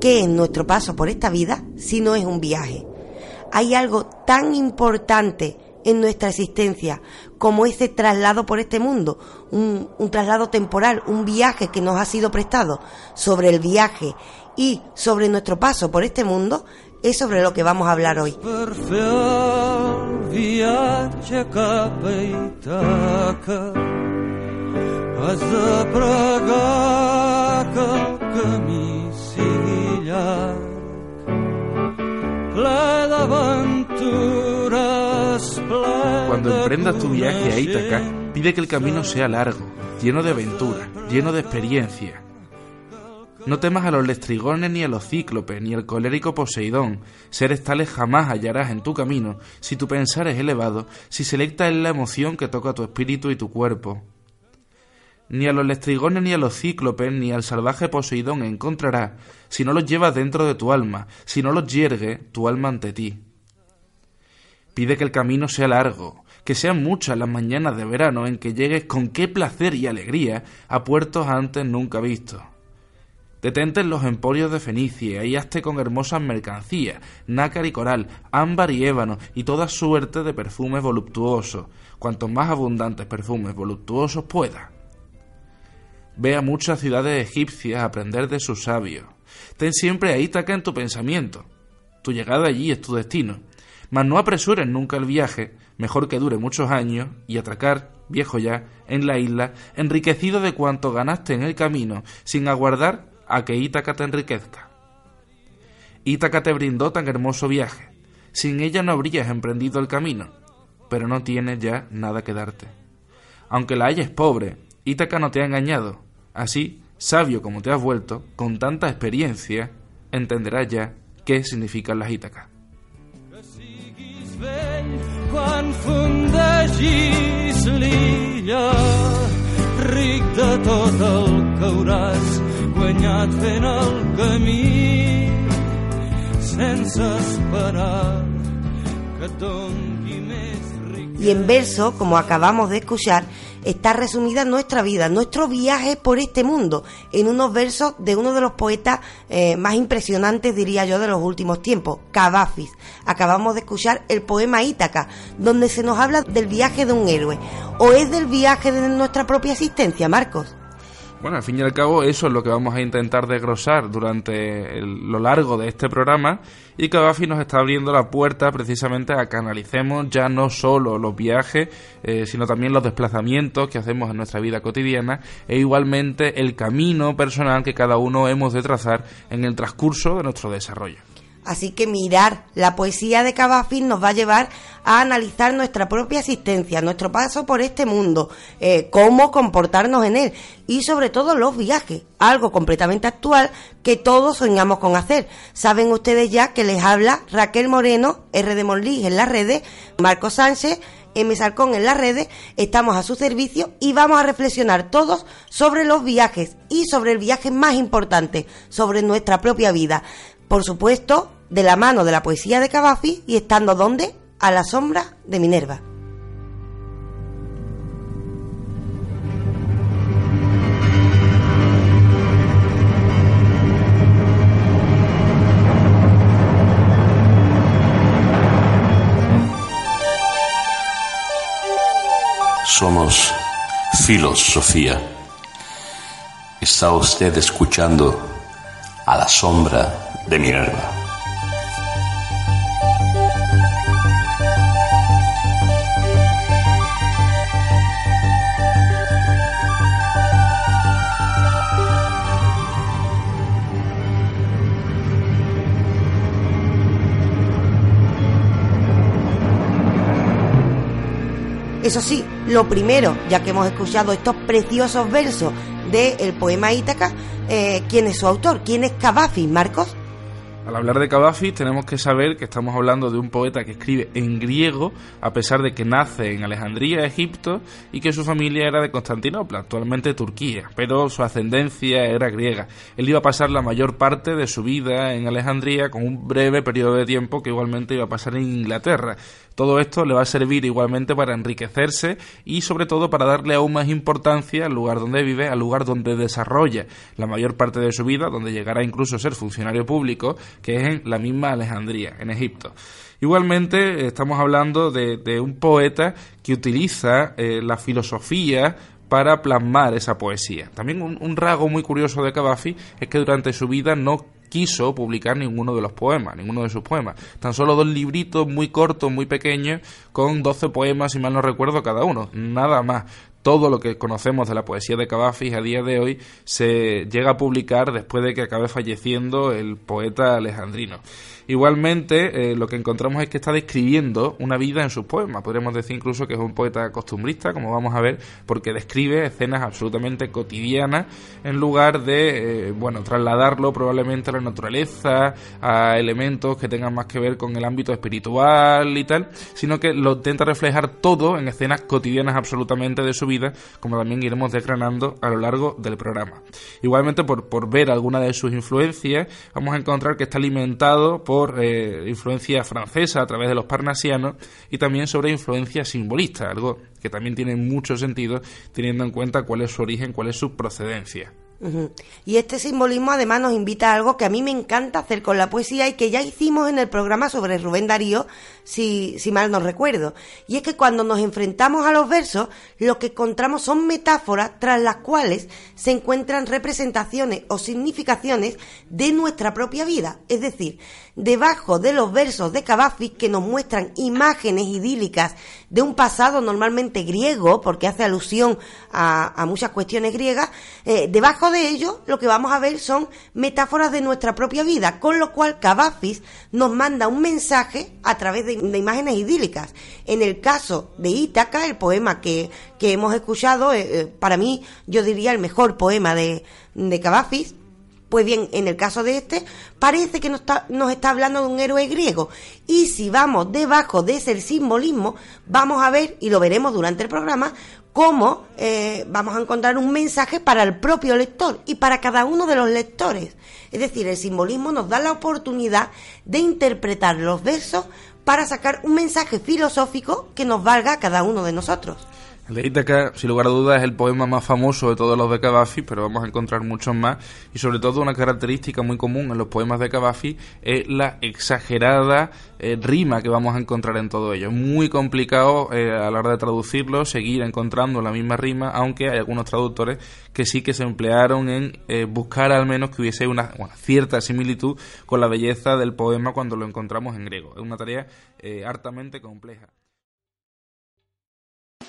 ¿qué es nuestro paso por esta vida si no es un viaje? Hay algo tan importante en nuestra existencia como ese traslado por este mundo, un, un, traslado temporal, un viaje que nos ha sido prestado sobre el viaje y sobre nuestro paso por este mundo, es sobre lo que vamos a hablar hoy. Cuando emprendas tu viaje a Ítaca, pide que el camino sea largo, lleno de aventura, lleno de experiencia. No temas a los lestrigones ni a los cíclopes, ni al colérico Poseidón. Seres tales jamás hallarás en tu camino, si tu pensar es elevado, si selecta es la emoción que toca tu espíritu y tu cuerpo. Ni a los lestrigones ni a los cíclopes ni al salvaje Poseidón encontrarás, si no los llevas dentro de tu alma, si no los yergue tu alma ante ti. Pide que el camino sea largo, que sean muchas las mañanas de verano en que llegues con qué placer y alegría a puertos antes nunca vistos. Detente en los emporios de Fenicia y hazte con hermosas mercancías, nácar y coral, ámbar y ébano y toda suerte de perfumes voluptuosos, cuantos más abundantes perfumes voluptuosos pueda. Ve a muchas ciudades egipcias a aprender de sus sabios. Ten siempre a Ítaca en tu pensamiento. Tu llegada allí es tu destino. Mas no apresures nunca el viaje, mejor que dure muchos años, y atracar, viejo ya, en la isla, enriquecido de cuanto ganaste en el camino, sin aguardar a que Ítaca te enriquezca. Ítaca te brindó tan hermoso viaje. Sin ella no habrías emprendido el camino, pero no tienes ya nada que darte. Aunque la hayas pobre, Ítaca no te ha engañado, Así, sabio como te has vuelto, con tanta experiencia, entenderás ya qué significan las Ítacas. Y en verso, como acabamos de escuchar, está resumida nuestra vida, nuestro viaje por este mundo, en unos versos de uno de los poetas eh, más impresionantes, diría yo, de los últimos tiempos, Cavafis. Acabamos de escuchar el poema Ítaca, donde se nos habla del viaje de un héroe. ¿O es del viaje de nuestra propia existencia, Marcos? Bueno, al fin y al cabo eso es lo que vamos a intentar desgrosar durante lo largo de este programa y Cavafi nos está abriendo la puerta precisamente a que analicemos ya no solo los viajes, eh, sino también los desplazamientos que hacemos en nuestra vida cotidiana e igualmente el camino personal que cada uno hemos de trazar en el transcurso de nuestro desarrollo. Así que mirar la poesía de Cavafis nos va a llevar a analizar nuestra propia existencia, nuestro paso por este mundo, eh, cómo comportarnos en él y sobre todo los viajes, algo completamente actual que todos soñamos con hacer. Saben ustedes ya que les habla Raquel Moreno, R de Monlí en las redes, Marco Sánchez, M. Salcón en las redes, estamos a su servicio y vamos a reflexionar todos sobre los viajes y sobre el viaje más importante, sobre nuestra propia vida. Por supuesto, de la mano de la poesía de Cavafi y estando donde? A la sombra de Minerva. Somos filosofía. Está usted escuchando a la sombra de Minerva. Eso sí, lo primero, ya que hemos escuchado estos preciosos versos del poema Ítaca, eh, ¿quién es su autor? ¿Quién es Cavafis, Marcos? Al hablar de Cavafis tenemos que saber que estamos hablando de un poeta que escribe en griego, a pesar de que nace en Alejandría, Egipto, y que su familia era de Constantinopla, actualmente Turquía, pero su ascendencia era griega. Él iba a pasar la mayor parte de su vida en Alejandría con un breve periodo de tiempo que igualmente iba a pasar en Inglaterra. Todo esto le va a servir igualmente para enriquecerse y sobre todo para darle aún más importancia al lugar donde vive, al lugar donde desarrolla la mayor parte de su vida, donde llegará incluso a ser funcionario público, que es en la misma Alejandría, en Egipto. Igualmente estamos hablando de, un poeta que utiliza eh, la filosofía para plasmar esa poesía. También un, un rasgo muy curioso de Cavafi es que durante su vida no quiso publicar ninguno de los poemas, ninguno de sus poemas. Tan solo dos libritos muy cortos, muy pequeños, con 12 poemas, si mal no recuerdo, cada uno. Nada más. Todo lo que conocemos de la poesía de Cavafis a día de hoy se llega a publicar después de que acabe falleciendo el poeta alejandrino. Igualmente, eh, lo que encontramos es que está describiendo una vida en sus poemas. Podríamos decir incluso que es un poeta costumbrista, como vamos a ver, porque describe escenas absolutamente cotidianas en lugar de, eh, bueno, trasladarlo probablemente a la naturaleza, a elementos que tengan más que ver con el ámbito espiritual y tal, sino que lo intenta reflejar todo en escenas cotidianas absolutamente de su vida, como también iremos desgranando a lo largo del programa. Igualmente, por, por ver alguna de sus influencias, vamos a encontrar que está alimentado por eh, influencia francesa a través de los parnasianos y también sobre influencia simbolista, algo que también tiene mucho sentido teniendo en cuenta cuál es su origen, cuál es su procedencia. Y este simbolismo además nos invita a algo que a mí me encanta hacer con la poesía y que ya hicimos en el programa sobre Rubén Darío, si, si mal no recuerdo. Y es que cuando nos enfrentamos a los versos, lo que encontramos son metáforas tras las cuales se encuentran representaciones o significaciones de nuestra propia vida. Es decir, debajo de los versos de Cavafis que nos muestran imágenes idílicas de un pasado normalmente griego, porque hace alusión a, muchas cuestiones griegas, eh, debajo de ello lo que vamos a ver son metáforas de nuestra propia vida, con lo cual Cavafis nos manda un mensaje a través de, imágenes idílicas. En el caso de Ítaca, el poema que, hemos escuchado, eh, eh, para mí yo diría el mejor poema de, de Cavafis, pues bien, en el caso de este, parece que nos está, nos está hablando de un héroe griego. Y si vamos debajo de ese simbolismo, vamos a ver, y lo veremos durante el programa, cómo eh, vamos a encontrar un mensaje para el propio lector y para cada uno de los lectores. Es decir, el simbolismo nos da la oportunidad de interpretar los versos para sacar un mensaje filosófico que nos valga a cada uno de nosotros. El de sin lugar a dudas, es el poema más famoso de todos los de Cavafi, pero vamos a encontrar muchos más. Y sobre todo una característica muy común en los poemas de Cavafi es la exagerada eh, rima que vamos a encontrar en todo ello. Muy complicado eh, a la hora de traducirlo, seguir encontrando la misma rima, aunque hay algunos traductores que sí que se emplearon en eh, buscar al menos que hubiese una, cierta similitud con la belleza del poema cuando lo encontramos en griego. Es una tarea hartamente compleja.